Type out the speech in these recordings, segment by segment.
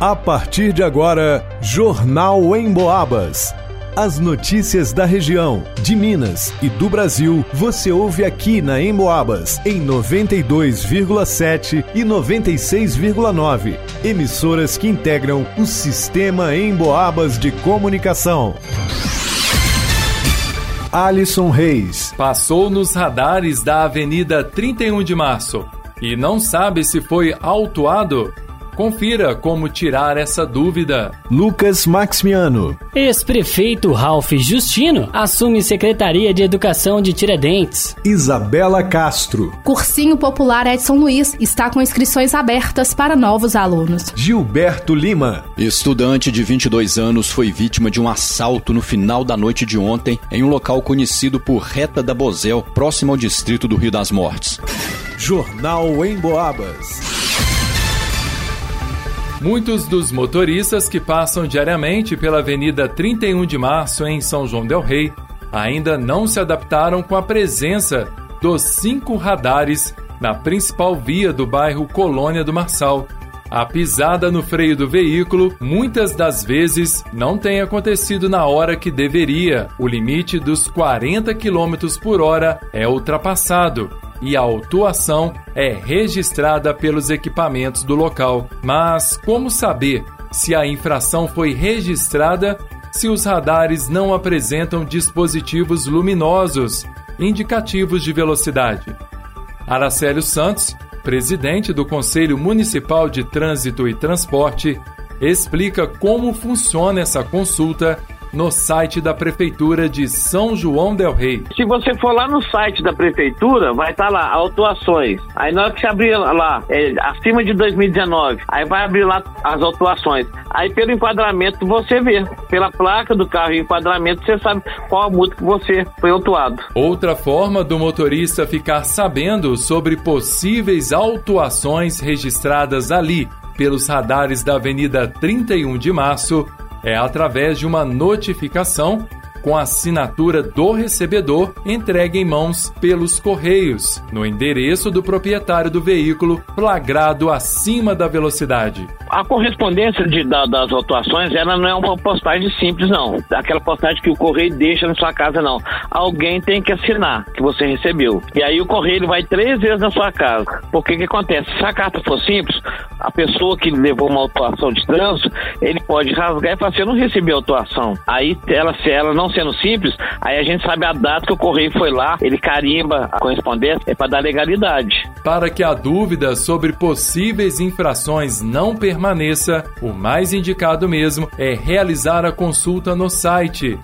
A partir de agora, Jornal em Boabas. As notícias da região, de Minas e do Brasil, você ouve aqui na Emboabas, em 92,7 e 96,9. Emissoras que integram o sistema Emboabas de comunicação. Alisson Reis. Passou nos radares da Avenida 31 de Março e não sabe se foi autuado? Confira como tirar essa dúvida. Lucas Maximiano. Ex-prefeito Ralph Justino assume Secretaria de Educação de Tiradentes. Isabela Castro. Cursinho Popular Edson Luiz está com inscrições abertas para novos alunos. Gilberto Lima. Estudante de 22 anos foi vítima de um assalto no final da noite de ontem em um local conhecido por Reta da Bozel, próximo ao distrito do Rio das Mortes. Jornal em Boabas. Muitos dos motoristas que passam diariamente pela Avenida 31 de Março em São João Del Rei ainda não se adaptaram com a presença dos cinco radares na principal via do bairro Colônia do Marçal. A pisada no freio do veículo muitas das vezes não tem acontecido na hora que deveria. O limite dos 40 km por hora é ultrapassado e a autuação é registrada pelos equipamentos do local. Mas como saber se a infração foi registrada se os radares não apresentam dispositivos luminosos indicativos de velocidade? Aracélio Santos, presidente do Conselho Municipal de Trânsito e Transporte, explica como funciona essa consulta no site da Prefeitura de São João Del Rei. Se você for lá no site da Prefeitura, vai estar tá lá, autuações. Aí na hora que você abrir lá, é, acima de 2019, aí vai abrir lá as autuações. Aí pelo enquadramento você vê, pela placa do carro e enquadramento você sabe qual a multa que você foi autuado. Outra forma do motorista ficar sabendo sobre possíveis autuações registradas ali pelos radares da Avenida 31 de Março é através de uma notificação com a assinatura do recebedor entregue em mãos pelos Correios, no endereço do proprietário do veículo flagrado acima da velocidade. A correspondência de, da, das autuações, ela não é uma postagem simples, não. Aquela postagem que o Correio deixa na sua casa, não. Alguém tem que assinar que você recebeu. E aí o Correio vai três vezes na sua casa. Porque que acontece? Se a carta for simples, a pessoa que levou uma autuação de trânsito, ele pode rasgar e falar assim, eu não recebi autuação. Aí, ela, se ela não sendo simples, aí a gente sabe a data que o correio foi lá, ele carimba a correspondência, é para dar legalidade. Para que a dúvida sobre possíveis infrações não permaneça, o mais indicado mesmo é realizar a consulta no site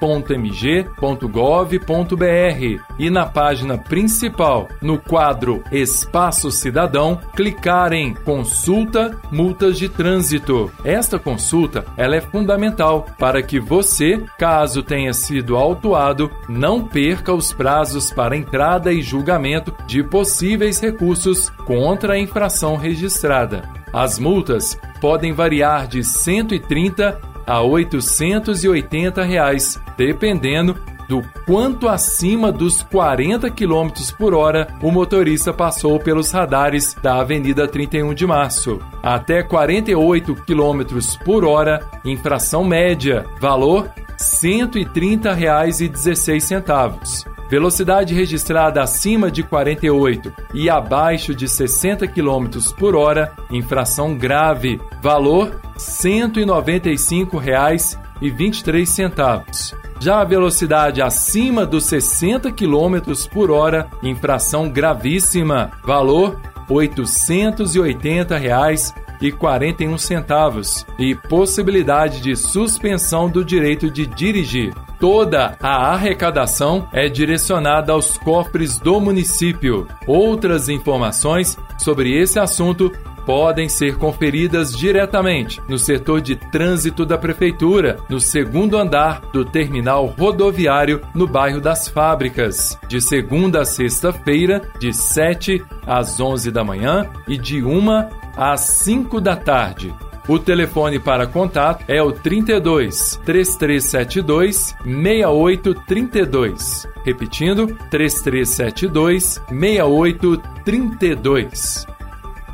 www.sãojoãodelrei.mg.gov.br e na página principal, no quadro Espaço Cidadão, clicar em Consulta Multas de Trânsito. Esta consulta ela é fundamental para que você, caso tenha sido autuado, não perca os prazos para entrada e julgamento de possíveis recursos contra a infração registrada. As multas podem variar de 130 a 880 reais, dependendo do quanto acima dos 40 km por hora o motorista passou pelos radares da Avenida 31 de Março. Até 48 km por hora, infração média, valor R$ 130,16. Velocidade registrada acima de 48 e abaixo de 60 km por hora, infração grave, valor R$ 195,23. Já a velocidade acima dos 60 km por hora, infração gravíssima, valor R$ 880,41 e possibilidade de suspensão do direito de dirigir. Toda a arrecadação é direcionada aos cofres do município. Outras informações sobre esse assunto podem ser conferidas diretamente no setor de trânsito da Prefeitura, no segundo andar do terminal rodoviário no bairro das Fábricas, de segunda a sexta-feira, de 7 às 11 da manhã e de 1 às 5 da tarde. O telefone para contato é o 32 3372 6832. Repetindo, 3372 6832.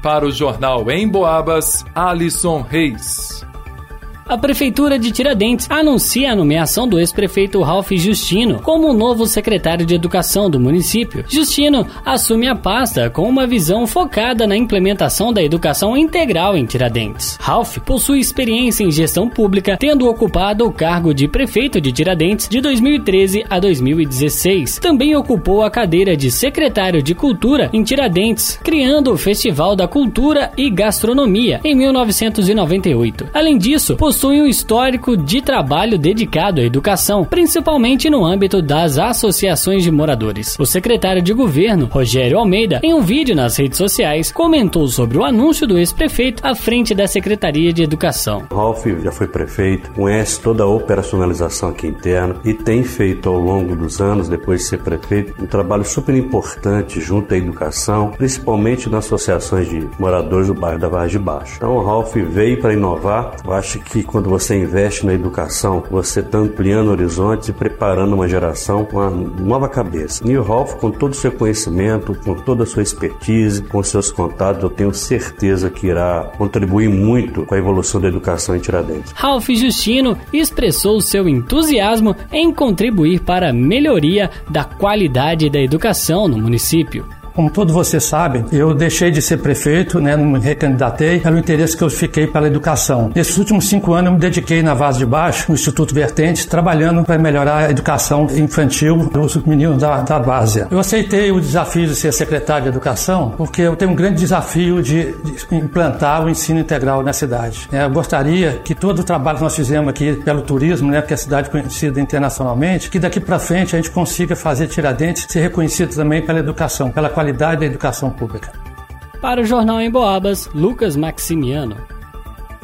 Para o jornal Em Boabas, Alisson Reis a Prefeitura de Tiradentes anuncia a nomeação do ex-prefeito Ralph Justino como novo secretário de Educação do município. Justino assume a pasta com uma visão focada na implementação da educação integral em Tiradentes. Ralph possui experiência em gestão pública, tendo ocupado o cargo de prefeito de Tiradentes de 2013 a 2016. Também ocupou a cadeira de secretário de Cultura em Tiradentes, criando o Festival da Cultura e Gastronomia em 1998. Além disso, possui possui um histórico de trabalho dedicado à educação, principalmente no âmbito das associações de moradores. O secretário de governo, Rogério Almeida, em um vídeo nas redes sociais, comentou sobre o anúncio do ex-prefeito à frente da Secretaria de Educação. Ralf já foi prefeito, conhece toda a operacionalização aqui interna e tem feito ao longo dos anos, depois de ser prefeito, um trabalho super importante junto à educação, principalmente nas associações de moradores do bairro da Vargem de Baixo. Então o Ralf veio para inovar, eu acho que quando você investe na educação, você está ampliando horizontes e preparando uma geração com uma nova cabeça. Neil Ralph, com todo o seu conhecimento, com toda a sua expertise, com seus contatos, eu tenho certeza que irá contribuir muito com a evolução da educação em Tiradentes. Ralph Justino expressou seu entusiasmo em contribuir para a melhoria da qualidade da educação no município. Como todos vocês sabem, eu deixei de ser prefeito, né, não me recandidatei, pelo interesse que eu fiquei pela educação. Nesses últimos cinco anos, eu me dediquei na Vaz de Baixo, no Instituto Vertentes, trabalhando para melhorar a educação infantil dos meninos da, da base. Eu aceitei o desafio de ser secretário de Educação porque eu tenho um grande desafio de, de implantar o ensino integral na cidade. É, eu gostaria que todo o trabalho que nós fizemos aqui pelo turismo, né, porque a cidade é conhecida internacionalmente, que daqui para frente a gente consiga fazer Tiradentes ser reconhecido também pela educação, pela qualidade qualidade da educação pública. Para o Jornal em Boabas, Lucas Maximiano.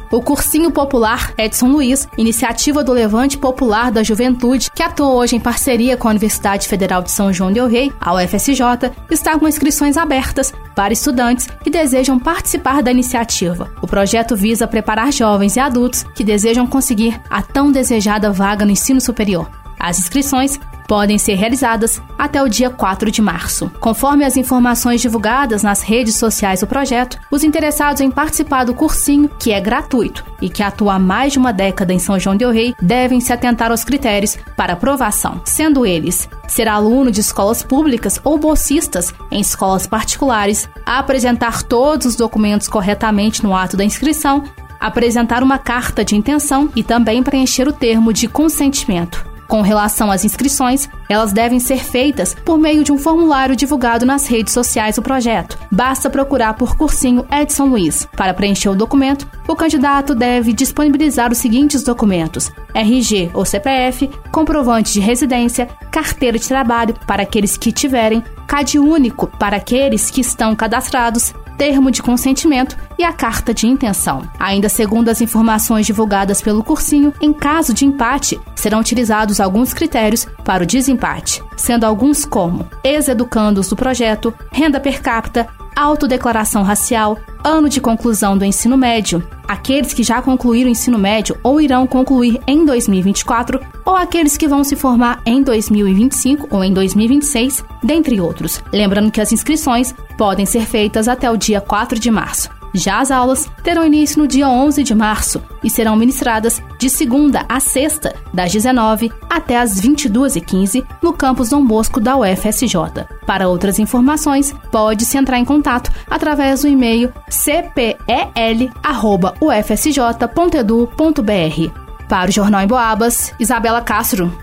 O Cursinho Popular Edson Luiz, iniciativa do Levante Popular da Juventude, que atua hoje em parceria com a Universidade Federal de São João del Rei, a UFSJ, está com inscrições abertas para estudantes que desejam participar da iniciativa. O projeto visa preparar jovens e adultos que desejam conseguir a tão desejada vaga no ensino superior. As inscrições podem ser realizadas até o dia 4 de março. Conforme as informações divulgadas nas redes sociais do projeto, os interessados em participar do cursinho, que é gratuito e que atua há mais de uma década em São João del Rei, devem se atentar aos critérios para aprovação, sendo eles ser aluno de escolas públicas ou bolsistas em escolas particulares, apresentar todos os documentos corretamente no ato da inscrição, apresentar uma carta de intenção e também preencher o termo de consentimento. Com relação às inscrições, elas devem ser feitas por meio de um formulário divulgado nas redes sociais do projeto. Basta procurar por cursinho Edson Luiz. Para preencher o documento, o candidato deve disponibilizar os seguintes documentos: RG ou CPF, comprovante de residência, carteira de trabalho para aqueles que tiverem, CAD único para aqueles que estão cadastrados, termo de consentimento e a carta de intenção. Ainda segundo as informações divulgadas pelo cursinho, em caso de empate, serão utilizados alguns critérios para o desempate, sendo alguns como ex-educandos do projeto, renda per capita, autodeclaração racial, ano de conclusão do ensino médio, aqueles que já concluíram o ensino médio ou irão concluir em 2024, ou aqueles que vão se formar em 2025 ou em 2026, dentre outros. Lembrando que as inscrições podem ser feitas até o dia 4 de março. Já as aulas terão início no dia 11 de março e serão ministradas de segunda a sexta, das 19 até as 22h15, no campus Dom Bosco da UFSJ. Para outras informações, pode-se entrar em contato através do e-mail cpel.ufsj.edu.br. Para o Jornal em Boabas, Isabela Castro.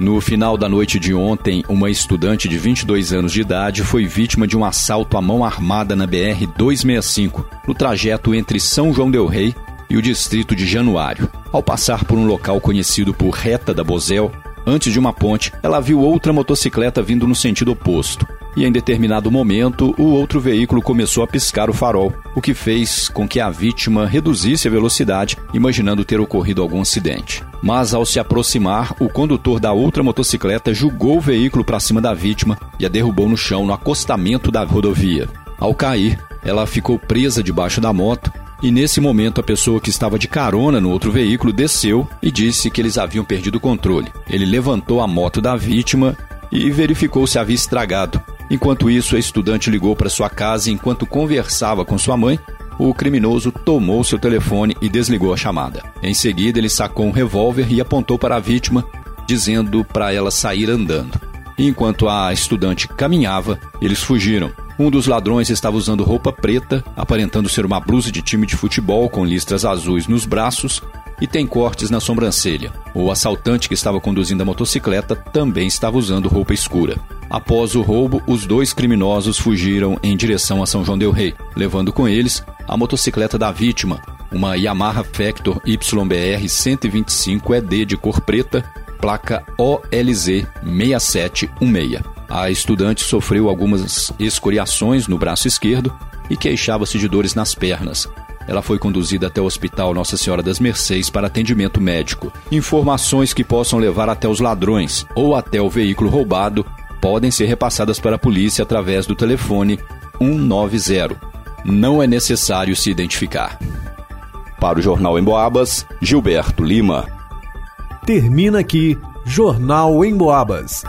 No final da noite de ontem, uma estudante de 22 anos de idade foi vítima de um assalto à mão armada na BR-265, no trajeto entre São João Del Rei e o distrito de Januário. Ao passar por um local conhecido por Reta da Bozel, antes de uma ponte, ela viu outra motocicleta vindo no sentido oposto e em determinado momento o outro veículo começou a piscar o farol, o que fez com que a vítima reduzisse a velocidade, imaginando ter ocorrido algum acidente. Mas ao se aproximar, o condutor da outra motocicleta jogou o veículo para cima da vítima e a derrubou no chão no acostamento da rodovia. Ao cair, ela ficou presa debaixo da moto e nesse momento a pessoa que estava de carona no outro veículo desceu e disse que eles haviam perdido o controle. Ele levantou a moto da vítima e verificou se havia estragado Enquanto isso, a estudante ligou para sua casa enquanto conversava com sua mãe, o criminoso tomou seu telefone e desligou a chamada. Em seguida, ele sacou um revólver e apontou para a vítima, dizendo para ela sair andando. Enquanto a estudante caminhava, eles fugiram. Um dos ladrões estava usando roupa preta, aparentando ser uma blusa de time de futebol com listras azuis nos braços e tem cortes na sobrancelha. O assaltante que estava conduzindo a motocicleta também estava usando roupa escura. Após o roubo, os dois criminosos fugiram em direção a São João del Rei, levando com eles a motocicleta da vítima, uma Yamaha Factor YBR 125 ED de cor preta, placa OLZ 6716. A estudante sofreu algumas escoriações no braço esquerdo e queixava-se de dores nas pernas. Ela foi conduzida até o Hospital Nossa Senhora das Mercês para atendimento médico. Informações que possam levar até os ladrões ou até o veículo roubado podem ser repassadas para a polícia através do telefone 190. Não é necessário se identificar. Para o Jornal em Boabas, Gilberto Lima. Termina aqui Jornal em Boabas.